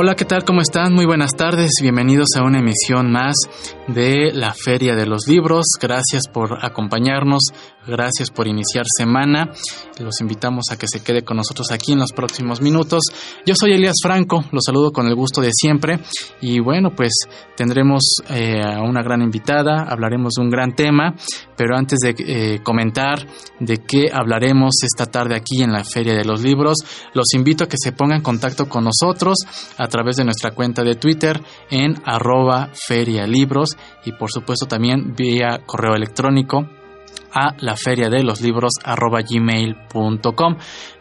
Hola, ¿qué tal? ¿Cómo están? Muy buenas tardes. Bienvenidos a una emisión más de la Feria de los Libros. Gracias por acompañarnos. Gracias por iniciar semana. Los invitamos a que se quede con nosotros aquí en los próximos minutos. Yo soy Elías Franco. Los saludo con el gusto de siempre. Y bueno, pues tendremos eh, a una gran invitada. Hablaremos de un gran tema. Pero antes de eh, comentar de qué hablaremos esta tarde aquí en la Feria de los Libros, los invito a que se pongan en contacto con nosotros a través de nuestra cuenta de Twitter en arroba ferialibros y por supuesto también vía correo electrónico a la feria de los libros.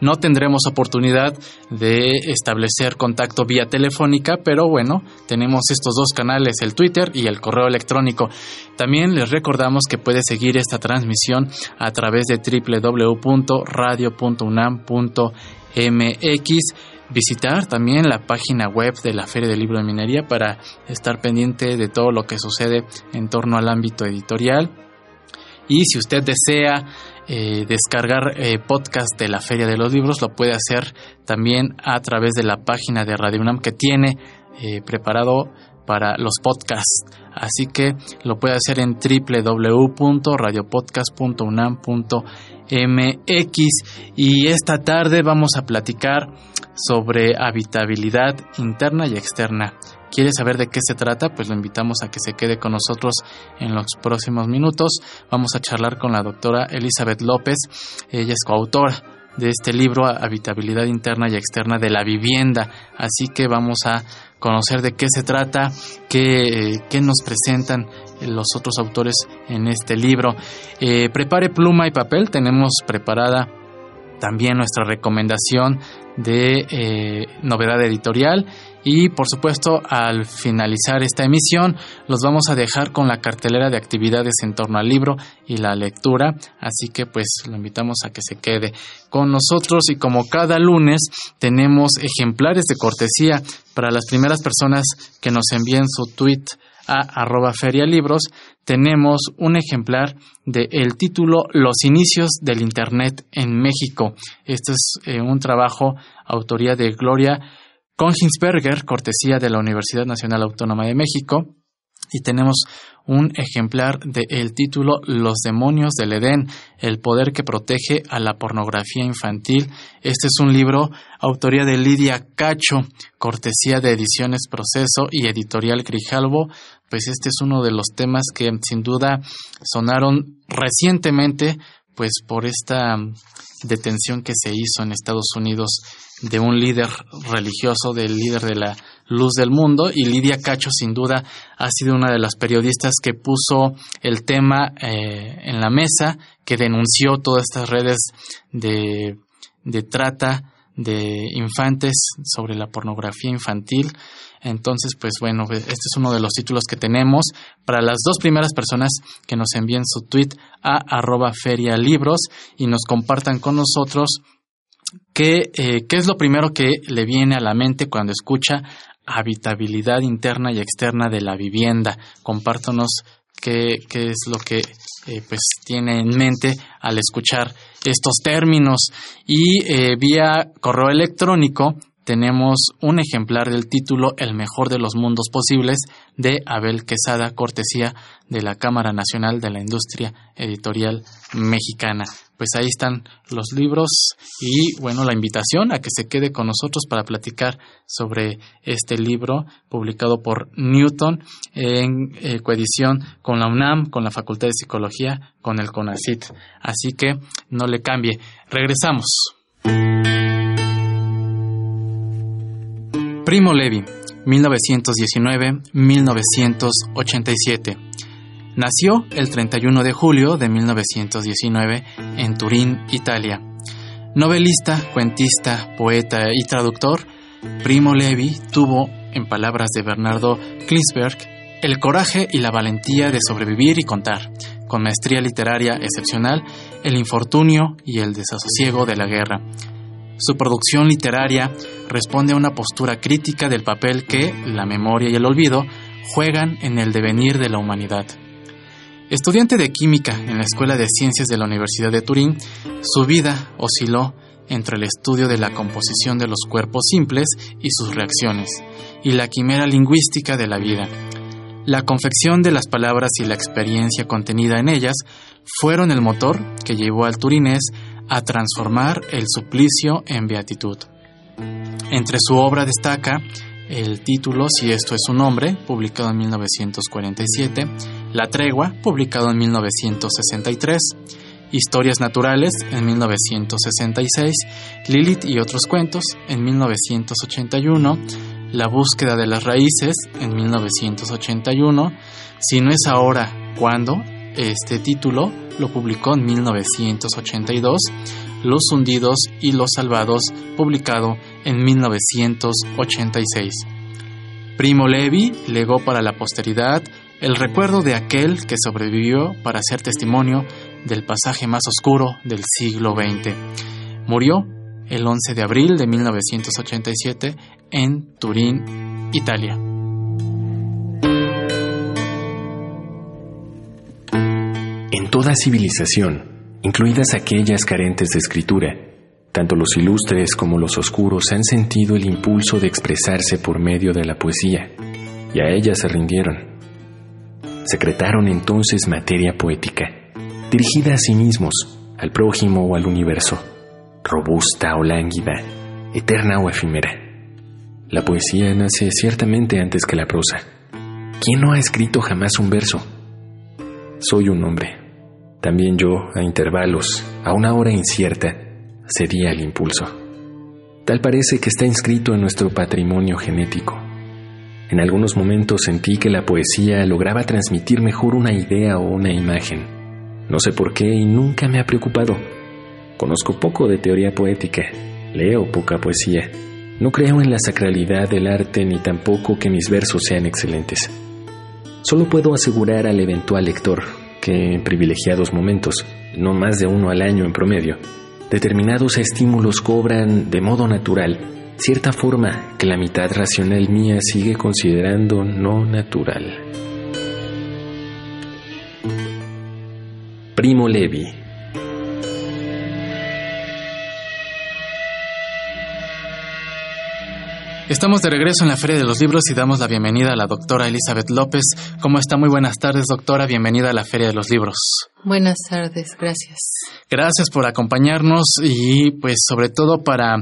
No tendremos oportunidad de establecer contacto vía telefónica, pero bueno, tenemos estos dos canales, el Twitter y el correo electrónico. También les recordamos que puede seguir esta transmisión a través de www.radio.unam.mx visitar también la página web de la Feria del Libro de Minería para estar pendiente de todo lo que sucede en torno al ámbito editorial. Y si usted desea eh, descargar eh, podcast de la Feria de los Libros, lo puede hacer también a través de la página de Radio UNAM que tiene eh, preparado para los podcasts. Así que lo puede hacer en www.radiopodcast.unam.mx y esta tarde vamos a platicar sobre habitabilidad interna y externa. ¿Quiere saber de qué se trata? Pues lo invitamos a que se quede con nosotros en los próximos minutos. Vamos a charlar con la doctora Elizabeth López. Ella es coautora de este libro, Habitabilidad Interna y Externa de la Vivienda. Así que vamos a conocer de qué se trata, qué, nos presentan los otros autores en este libro. Eh, prepare pluma y papel, tenemos preparada también nuestra recomendación de eh, novedad editorial. Y por supuesto al finalizar esta emisión los vamos a dejar con la cartelera de actividades en torno al libro y la lectura. Así que pues lo invitamos a que se quede con nosotros. Y como cada lunes tenemos ejemplares de cortesía para las primeras personas que nos envíen su tweet a arroba ferialibros, tenemos un ejemplar de el título Los inicios del Internet en México. Este es eh, un trabajo autoría de Gloria Konginsberger, cortesía de la Universidad Nacional Autónoma de México. Y tenemos un ejemplar del título Los demonios del Edén, el poder que protege a la pornografía infantil. Este es un libro, autoría de Lidia Cacho, cortesía de Ediciones Proceso y Editorial Grijalvo. Pues este es uno de los temas que sin duda sonaron recientemente, pues por esta detención que se hizo en Estados Unidos de un líder religioso, del líder de la luz del mundo, y Lidia Cacho sin duda ha sido una de las periodistas que puso el tema eh, en la mesa, que denunció todas estas redes de, de trata de infantes sobre la pornografía infantil. Entonces, pues bueno, este es uno de los títulos que tenemos para las dos primeras personas que nos envíen su tweet a arroba ferialibros y nos compartan con nosotros qué, eh, qué es lo primero que le viene a la mente cuando escucha habitabilidad interna y externa de la vivienda. Compártanos qué, qué es lo que eh, pues tiene en mente al escuchar estos términos y eh, vía correo electrónico tenemos un ejemplar del título El mejor de los mundos posibles de Abel Quesada, cortesía de la Cámara Nacional de la Industria Editorial Mexicana. Pues ahí están los libros y bueno, la invitación a que se quede con nosotros para platicar sobre este libro publicado por Newton en eh, coedición con la UNAM, con la Facultad de Psicología, con el CONACIT. Así que no le cambie. Regresamos. Primo Levi, 1919-1987. Nació el 31 de julio de 1919 en Turín, Italia. Novelista, cuentista, poeta y traductor, Primo Levi tuvo, en palabras de Bernardo Klinsberg, el coraje y la valentía de sobrevivir y contar, con maestría literaria excepcional, el infortunio y el desasosiego de la guerra. Su producción literaria responde a una postura crítica del papel que la memoria y el olvido juegan en el devenir de la humanidad. Estudiante de química en la Escuela de Ciencias de la Universidad de Turín, su vida osciló entre el estudio de la composición de los cuerpos simples y sus reacciones, y la quimera lingüística de la vida. La confección de las palabras y la experiencia contenida en ellas fueron el motor que llevó al turinés a transformar el suplicio en beatitud. Entre su obra destaca el título Si esto es un hombre, publicado en 1947, La tregua, publicado en 1963, Historias naturales en 1966, Lilith y otros cuentos en 1981, La búsqueda de las raíces en 1981, Si no es ahora, ¿cuándo? Este título lo publicó en 1982, Los hundidos y los salvados, publicado en 1986. Primo Levi legó para la posteridad el recuerdo de aquel que sobrevivió para ser testimonio del pasaje más oscuro del siglo XX. Murió el 11 de abril de 1987 en Turín, Italia. Toda civilización, incluidas aquellas carentes de escritura, tanto los ilustres como los oscuros han sentido el impulso de expresarse por medio de la poesía, y a ella se rindieron. Secretaron entonces materia poética, dirigida a sí mismos, al prójimo o al universo, robusta o lánguida, eterna o efímera. La poesía nace ciertamente antes que la prosa. ¿Quién no ha escrito jamás un verso? Soy un hombre. También yo, a intervalos, a una hora incierta, cedía al impulso. Tal parece que está inscrito en nuestro patrimonio genético. En algunos momentos sentí que la poesía lograba transmitir mejor una idea o una imagen. No sé por qué y nunca me ha preocupado. Conozco poco de teoría poética, leo poca poesía. No creo en la sacralidad del arte ni tampoco que mis versos sean excelentes. Solo puedo asegurar al eventual lector que en privilegiados momentos, no más de uno al año en promedio, determinados estímulos cobran de modo natural cierta forma que la mitad racional mía sigue considerando no natural. Primo Levi Estamos de regreso en la Feria de los Libros y damos la bienvenida a la doctora Elizabeth López. ¿Cómo está? Muy buenas tardes, doctora. Bienvenida a la Feria de los Libros. Buenas tardes, gracias. Gracias por acompañarnos y pues sobre todo para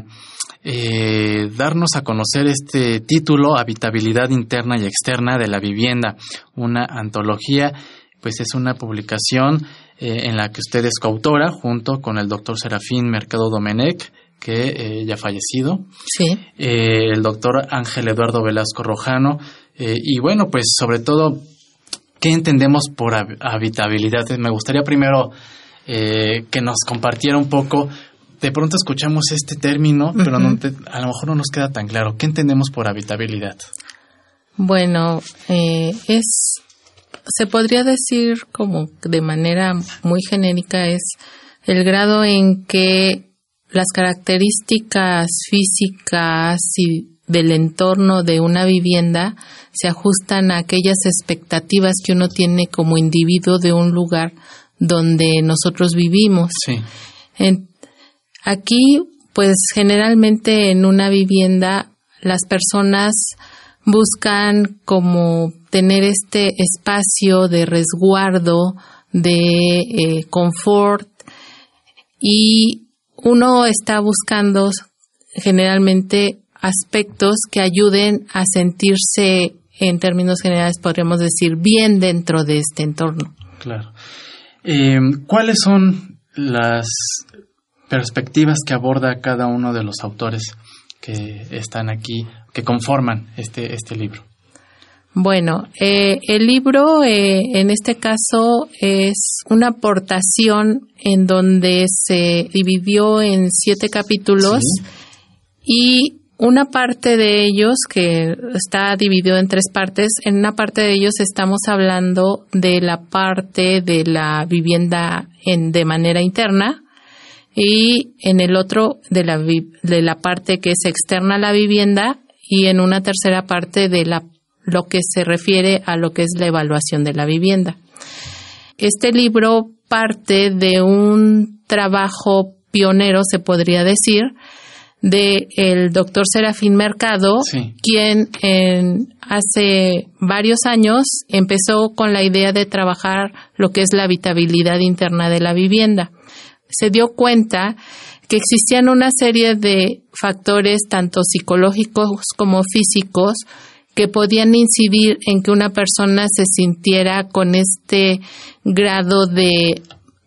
eh, darnos a conocer este título, Habitabilidad Interna y Externa de la Vivienda, una antología, pues es una publicación eh, en la que usted es coautora junto con el doctor Serafín Mercado Domenech, que eh, ya ha fallecido, Sí, eh, el doctor Ángel Eduardo Velasco Rojano, eh, y bueno, pues sobre todo, ¿qué entendemos por hab- habitabilidad? Me gustaría primero eh, que nos compartiera un poco, de pronto escuchamos este término, pero no te- a lo mejor no nos queda tan claro, ¿qué entendemos por habitabilidad? bueno, eh, es, se podría decir como de manera muy genérica, es el grado en que las características físicas y del entorno de una vivienda se ajustan a aquellas expectativas que uno tiene como individuo de un lugar donde nosotros vivimos. Sí, En- aquí, pues generalmente en una vivienda las personas buscan como tener este espacio de resguardo, de eh, confort y uno está buscando generalmente aspectos que ayuden a sentirse en términos generales podríamos decir bien dentro de este entorno. claro. Eh, ¿Cuáles son las perspectivas que aborda cada uno de los autores que están aquí que conforman este, este libro. Bueno, eh, el libro eh, en este caso es una aportación en donde se dividió en siete capítulos y una parte de ellos, que está dividido en tres partes, en una parte de ellos estamos hablando de la parte de la vivienda en, de manera interna y en el otro de la, de la parte que es externa a la vivienda y en una tercera parte de la, lo que se refiere a lo que es la evaluación de la vivienda. Este libro parte de un trabajo pionero, se podría decir, de el doctor Serafín Mercado, quien en, hace varios años empezó con la idea de trabajar lo que es la habitabilidad interna de la vivienda. Se dio cuenta que existían una serie de factores tanto psicológicos como físicos que podían incidir en que una persona se sintiera con este grado de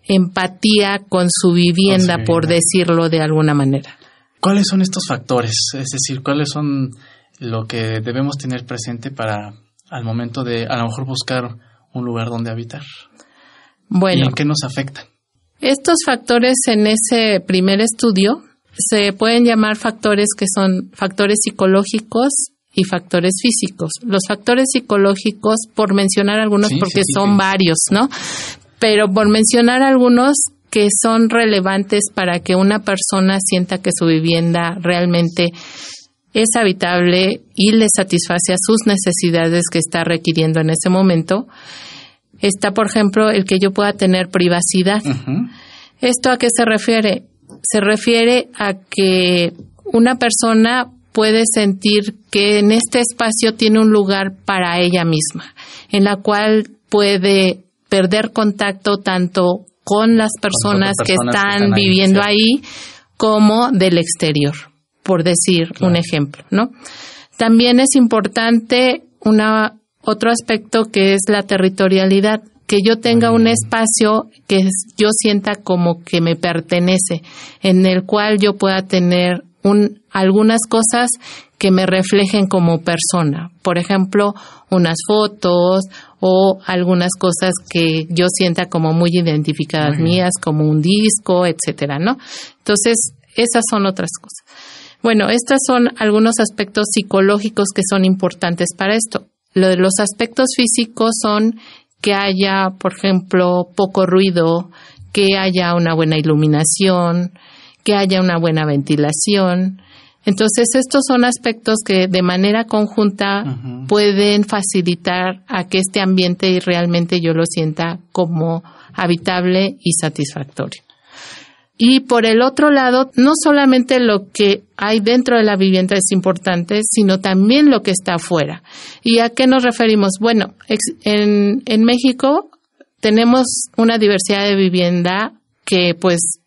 empatía con su vivienda, por decirlo de alguna manera. ¿Cuáles son estos factores? Es decir, ¿cuáles son lo que debemos tener presente para al momento de a lo mejor buscar un lugar donde habitar? Bueno. ¿Y en qué nos afectan? Estos factores en ese primer estudio se pueden llamar factores que son factores psicológicos y factores físicos. Los factores psicológicos, por mencionar algunos, porque son varios, ¿no? Pero por mencionar algunos, que son relevantes para que una persona sienta que su vivienda realmente es habitable y le satisface a sus necesidades que está requiriendo en ese momento. Está, por ejemplo, el que yo pueda tener privacidad. ¿Esto a qué se refiere? Se refiere a que una persona puede sentir que en este espacio tiene un lugar para ella misma, en la cual puede perder contacto tanto con las personas, que, están viviendo ahí, como del exterior, por decir un ejemplo, ¿no? También es importante una, otro aspecto que es la territorialidad, que yo tenga un espacio que yo sienta como que me pertenece, en el cual yo pueda tener un, algunas cosas que me reflejen como persona. Por ejemplo, unas fotos o algunas cosas que yo sienta como muy identificadas mías, como un disco, etcétera, ¿no? Entonces, esas son otras cosas. Bueno, estos son algunos aspectos psicológicos que son importantes para esto. Lo de los aspectos físicos son que haya, por ejemplo, poco ruido, que haya una buena iluminación, que haya una buena ventilación, entonces, estos son aspectos que de manera conjunta pueden facilitar a que este ambiente realmente yo lo sienta como habitable y satisfactorio. Y por el otro lado, no solamente lo que hay dentro de la vivienda es importante, sino también lo que está afuera. ¿Y a qué nos referimos? Bueno, en, en México tenemos una diversidad de vivienda que pues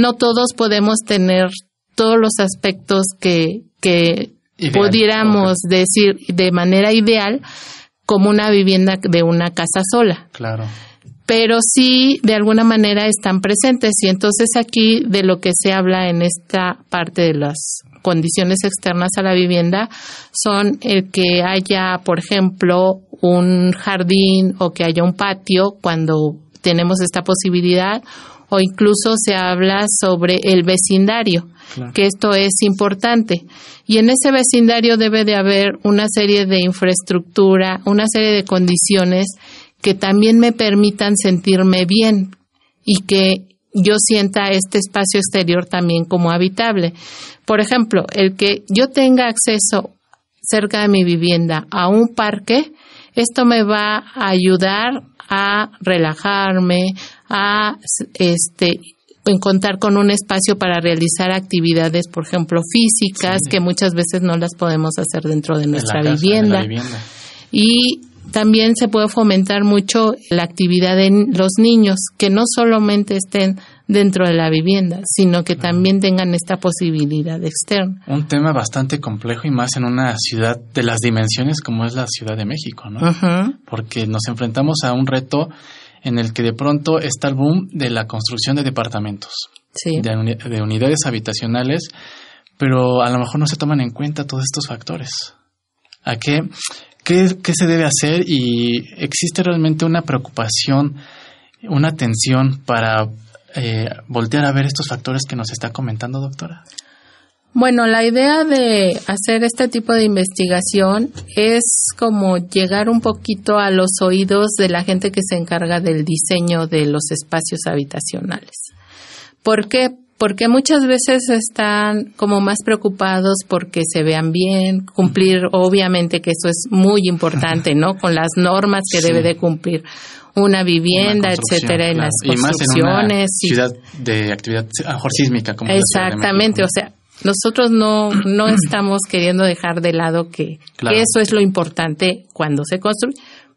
no todos podemos tener todos los aspectos que, que pudiéramos decir de manera ideal como una vivienda de una casa sola. Claro. Pero sí, de alguna manera están presentes. Y entonces aquí de lo que se habla en esta parte de las condiciones externas a la vivienda son el que haya, por ejemplo, un jardín o que haya un patio cuando tenemos esta posibilidad o incluso se habla sobre el vecindario que esto es importante. Y en ese vecindario debe de haber una serie de infraestructura, una serie de condiciones que también me permitan sentirme bien y que yo sienta este espacio exterior también como habitable. Por ejemplo, el que yo tenga acceso cerca de mi vivienda a un parque, esto me va a ayudar a relajarme, a este contar con un espacio para realizar actividades, por ejemplo, físicas, que muchas veces no las podemos hacer dentro de nuestra vivienda. Y también se puede fomentar mucho la actividad de los niños, que no solamente estén dentro de la vivienda, sino que también tengan esta posibilidad externa. Un tema bastante complejo y más en una ciudad de las dimensiones como es la Ciudad de México, ¿no? Porque nos enfrentamos a un reto en el que de pronto está el boom de la construcción de departamentos, de, unidades habitacionales, pero a lo mejor no se toman en cuenta todos estos factores. ¿A qué, qué, qué se debe hacer? Y existe realmente una preocupación, una tensión para eh, voltear a ver estos factores que nos está comentando, doctora. Bueno, la idea de hacer este tipo de investigación es como llegar un poquito a los oídos de la gente que se encarga del diseño de los espacios habitacionales. ¿Por qué? Porque muchas veces están como más preocupados porque se vean bien, cumplir, obviamente que eso es muy importante, ¿no? Con las normas que debe de cumplir una vivienda, etcétera, en las construcciones. Y ciudad de actividad mejor sísmica, como Exactamente, o sea, nosotros no, no estamos queriendo dejar de lado que, eso es lo importante cuando se construye,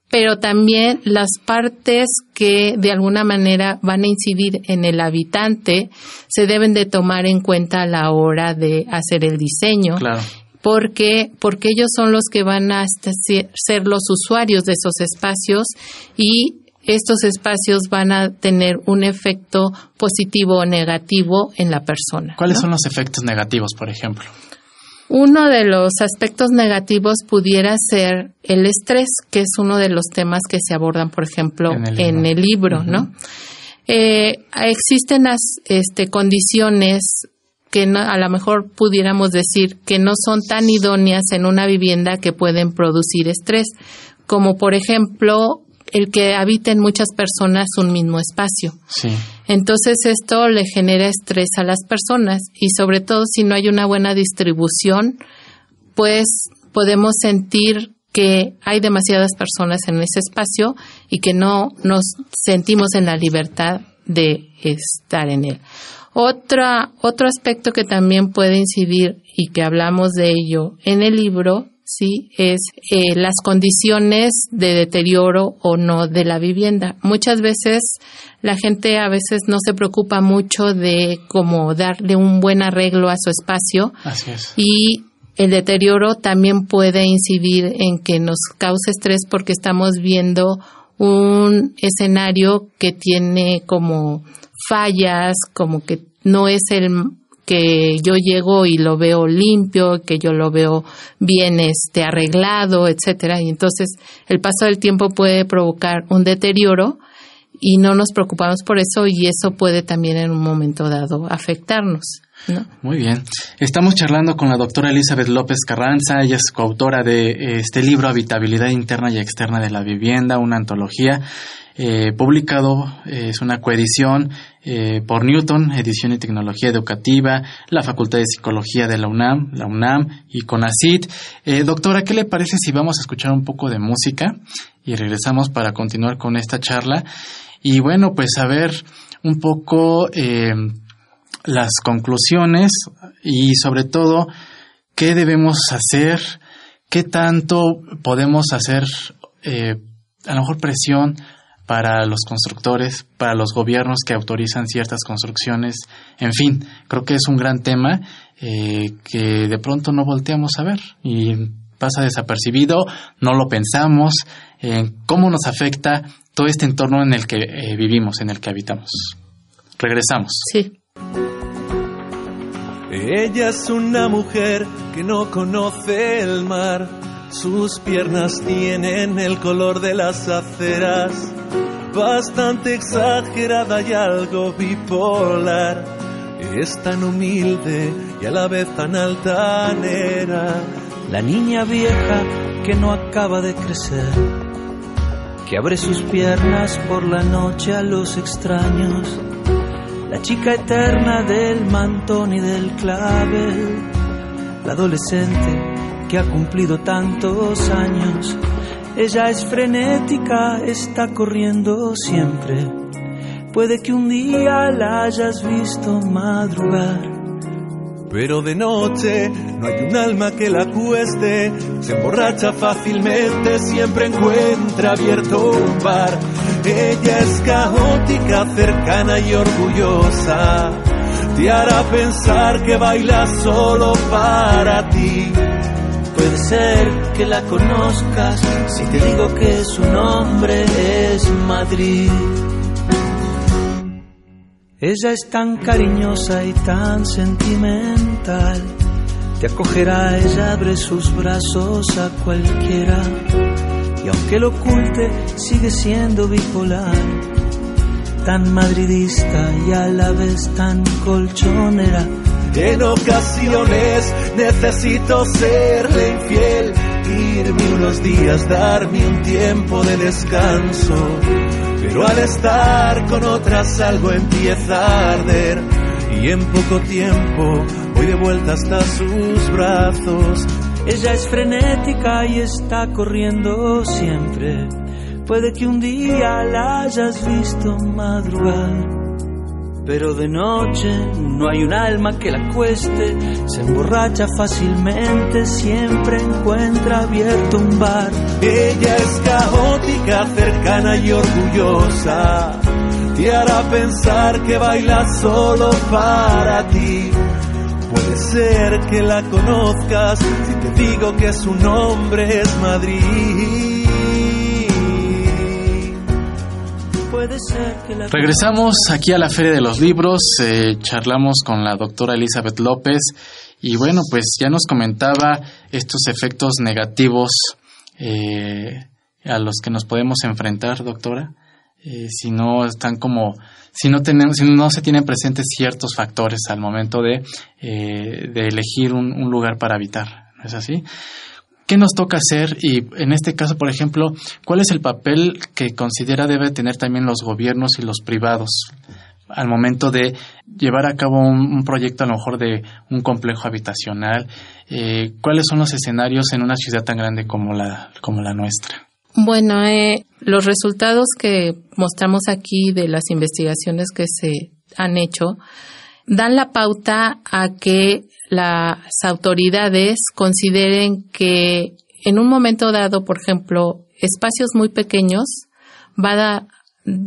pero también las partes que de alguna manera van a incidir en el habitante se deben de tomar en cuenta a la hora de hacer el diseño. Porque, porque ellos son los que van a ser los usuarios de esos espacios y estos espacios van a tener un efecto positivo o negativo en la persona. ¿Cuáles son los efectos negativos, por ejemplo? Uno de los aspectos negativos pudiera ser el estrés, que es uno de los temas que se abordan, por ejemplo, en el libro, ¿no? Eh, existen las este, condiciones que a lo mejor pudiéramos decir que no son tan idóneas en una vivienda que pueden producir estrés, como por ejemplo el que habiten muchas personas un mismo espacio. Entonces esto le genera estrés a las personas y sobre todo si no hay una buena distribución, pues podemos sentir que hay demasiadas personas en ese espacio y que no nos sentimos en la libertad de estar en él. Otra, otro aspecto que también puede incidir y que hablamos de ello en el libro sí es eh, las condiciones de deterioro o no de la vivienda. Muchas veces la gente a veces no se preocupa mucho de cómo darle un buen arreglo a su espacio. Así es. Y el deterioro también puede incidir en que nos cause estrés porque estamos viendo un escenario que tiene como fallas, como que no es el que yo llego y lo veo limpio, que yo lo veo bien este arreglado, etcétera, y entonces el paso del tiempo puede provocar un deterioro y no nos preocupamos por eso y eso puede también en un momento dado afectarnos. Muy bien. Estamos charlando con la doctora Elizabeth López Carranza. Ella es coautora de este libro Habitabilidad Interna y Externa de la Vivienda, una antología eh, publicado, eh, es una coedición eh, por Newton, Edición y Tecnología Educativa, la Facultad de Psicología de la UNAM, la UNAM y CONACIT. doctora, ¿qué le parece si vamos a escuchar un poco de música y regresamos para continuar con esta charla? Y bueno, pues a ver un poco las conclusiones y sobre todo qué debemos hacer, qué tanto podemos hacer, a lo mejor presión para los constructores, para los gobiernos que autorizan ciertas construcciones. En fin, creo que es un gran tema eh, que de pronto no volteamos a ver y pasa desapercibido, no lo pensamos, en cómo nos afecta todo este entorno en el que eh, vivimos, en el que habitamos. Regresamos. Sí. Ella es una mujer que no conoce el mar sus piernas tienen el color de las aceras, bastante exagerada y algo bipolar. Es tan humilde y a la vez tan altanera. La niña vieja que no acaba de crecer, que abre sus piernas por la noche a los extraños. La chica eterna del mantón y del clavel, la adolescente que ha cumplido tantos años. Ella es frenética, está corriendo siempre. Puede que un día la hayas visto madrugar. Pero de noche no hay un alma que la cueste, se emborracha fácilmente, siempre encuentra abierto un bar. Ella es caótica, cercana y orgullosa, te hará pensar que baila solo para ti Puede ser que la conozcas si te digo que su nombre es Madrid. Ella es tan cariñosa y tan sentimental, te acogerá, ella abre sus brazos a cualquiera. Y aunque lo oculte, sigue siendo bipolar, tan madridista y a la vez tan colchonera. En ocasiones necesito serle infiel, irme unos días, darme un tiempo de descanso. Pero al estar con otras algo empieza a arder y en poco tiempo voy de vuelta hasta sus brazos. Ella es frenética y está corriendo siempre. Puede que un día la hayas visto madrugar. Pero de noche no hay un alma que la cueste, se emborracha fácilmente, siempre encuentra abierto un bar. Ella es caótica, cercana y orgullosa, te hará pensar que baila solo para ti. Puede ser que la conozcas si te digo que su nombre es Madrid. Regresamos aquí a la Feria de los Libros, eh, charlamos con la doctora Elizabeth López y bueno, pues ya nos comentaba estos efectos negativos eh, a los que nos podemos enfrentar, doctora, eh, si no están como, si no tenemos, si no se tienen presentes ciertos factores al momento de, de elegir un lugar para habitar, ¿no es así? ¿Qué nos toca hacer? Y en este caso, por ejemplo, ¿cuál es el papel que considera debe tener también los gobiernos y los privados al momento de llevar a cabo un, proyecto a lo mejor de un complejo habitacional? Eh, ¿Cuáles son los escenarios en una ciudad tan grande como la, como la nuestra? Bueno, eh, los resultados que mostramos aquí de las investigaciones que se han hecho dan la pauta a que las autoridades consideren que en un momento dado, por ejemplo, espacios muy pequeños va a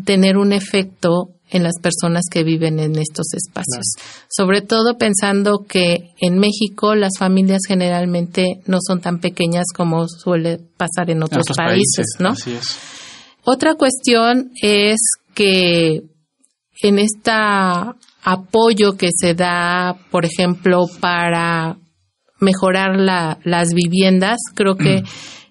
tener un efecto en las personas que viven en estos espacios. Sobre todo pensando que en México las familias generalmente no son tan pequeñas como suele pasar en otros, países, ¿no? Otra cuestión es que en esta apoyo que se da, por ejemplo, para mejorar la, las viviendas. Creo que mm.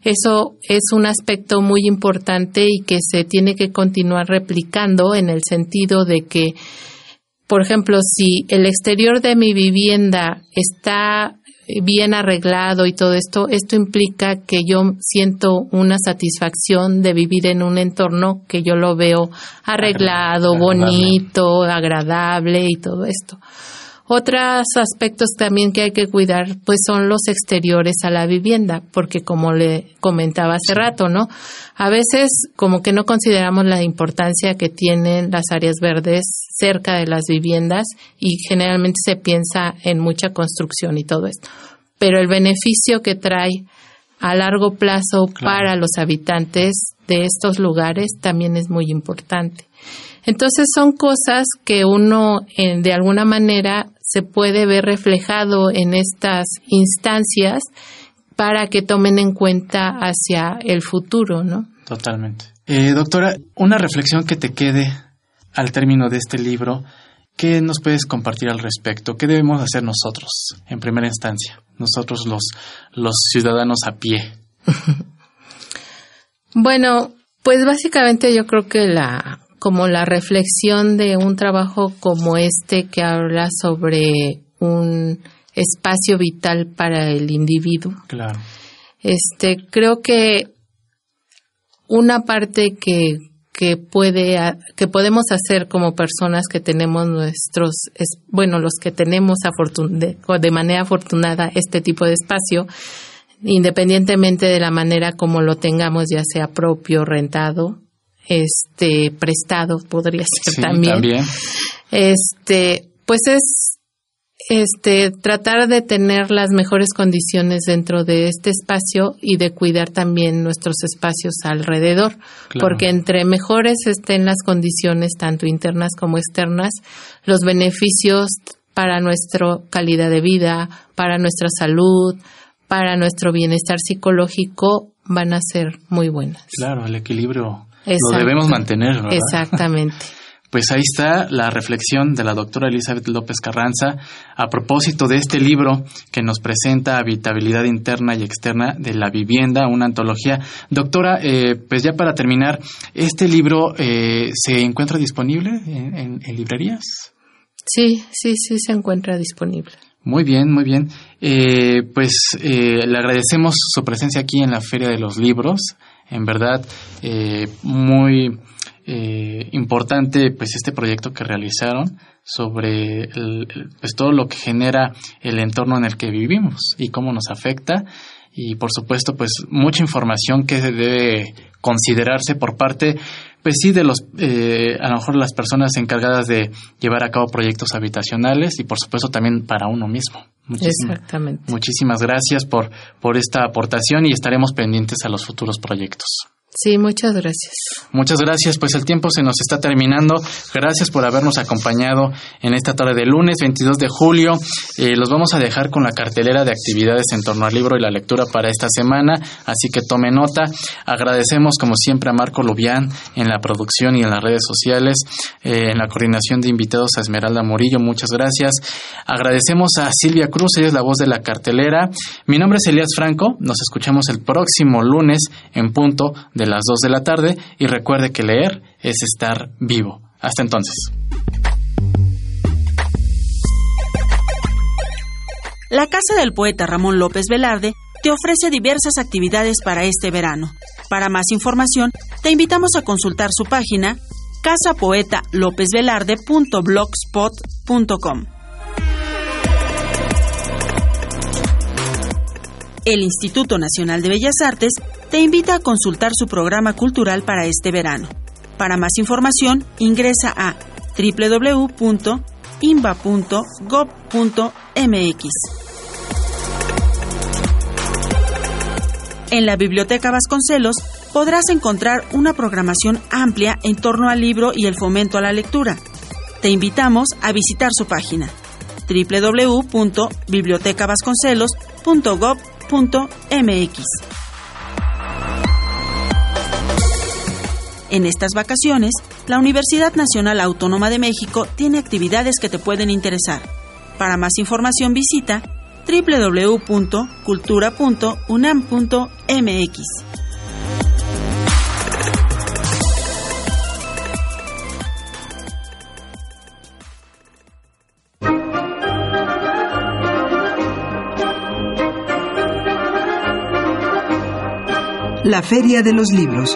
eso es un aspecto muy importante y que se tiene que continuar replicando en el sentido de que, por ejemplo, si el exterior de mi vivienda está bien arreglado y todo esto, esto implica que yo siento una satisfacción de vivir en un entorno que yo lo veo arreglado, bonito, agradable y todo esto. Otros aspectos también que hay que cuidar, pues son los exteriores a la vivienda, porque como le comentaba hace rato, ¿no? A veces como que no consideramos la importancia que tienen las áreas verdes cerca de las viviendas y generalmente se piensa en mucha construcción y todo esto. Pero el beneficio que trae a largo plazo para los habitantes de estos lugares también es muy importante. Entonces son cosas que uno de alguna manera se puede ver reflejado en estas instancias para que tomen en cuenta hacia el futuro, ¿no? Totalmente. Eh, doctora, una reflexión que te quede al término de este libro, ¿qué nos puedes compartir al respecto? ¿Qué debemos hacer nosotros en primera instancia, nosotros los, los ciudadanos a pie? bueno, pues básicamente yo creo que la como la reflexión de un trabajo como este que habla sobre un espacio vital para el individuo. Claro. Este, creo que una parte que, que puede, que podemos hacer como personas que tenemos nuestros, bueno, los que tenemos de, de manera afortunada este tipo de espacio, independientemente de la manera como lo tengamos, ya sea propio, rentado, este prestado podría ser también. Este, pues es este tratar de tener las mejores condiciones dentro de este espacio y de cuidar también nuestros espacios alrededor, porque entre mejores estén las condiciones tanto internas como externas, los beneficios para nuestra calidad de vida, para nuestra salud, para nuestro bienestar psicológico van a ser muy buenas. Claro, el equilibrio lo debemos mantener, ¿verdad? Exactamente. pues ahí está la reflexión de la doctora Elizabeth López Carranza a propósito de este libro que nos presenta habitabilidad interna y externa de la vivienda, una antología. Doctora, eh, pues ya para terminar, ¿este libro eh, se encuentra disponible en, librerías? Sí, sí, sí se encuentra disponible. Muy bien, muy bien. Eh, pues le agradecemos su presencia aquí en la Feria de los Libros. En verdad, muy eh, importante pues este proyecto que realizaron sobre pues todo lo que genera el entorno en el que vivimos y cómo nos afecta. Y por supuesto pues mucha información que debe considerarse por parte pues sí de los eh, a lo mejor las personas encargadas de llevar a cabo proyectos habitacionales y por supuesto también para uno mismo Exactamente. Muchísimas gracias por, por esta aportación y estaremos pendientes a los futuros proyectos. Sí, muchas gracias. Muchas gracias, pues el tiempo se nos está terminando. Gracias por habernos acompañado en esta tarde de lunes 22 de julio. Eh, los vamos a dejar con la cartelera de actividades en torno al libro y la lectura para esta semana, así que tome nota. Agradecemos como siempre a Marco Lubián en la producción y en las redes sociales, eh, en la coordinación de invitados a Esmeralda Murillo, muchas gracias. Agradecemos a Silvia Cruz, ella es la voz de la cartelera. Mi nombre es Elías Franco, nos escuchamos el próximo lunes en punto de las 2 de la tarde y recuerde que leer es estar vivo. Hasta entonces. La Casa del Poeta Ramón López Velarde te ofrece diversas actividades para este verano. Para más información, te invitamos a consultar su página casapoetalopezvelarde.blogspot.com. El Instituto Nacional de Bellas Artes te invita a consultar su programa cultural para este verano. Para más información, ingresa a www.imba.gov.mx. En la Biblioteca Vasconcelos podrás encontrar una programación amplia en torno al libro y el fomento a la lectura. Te invitamos a visitar su página www.bibliotecavasconcelos.gov.mx En estas vacaciones, la Universidad Nacional Autónoma de México tiene actividades que te pueden interesar. Para más información visita www.cultura.unam.mx. La Feria de los Libros.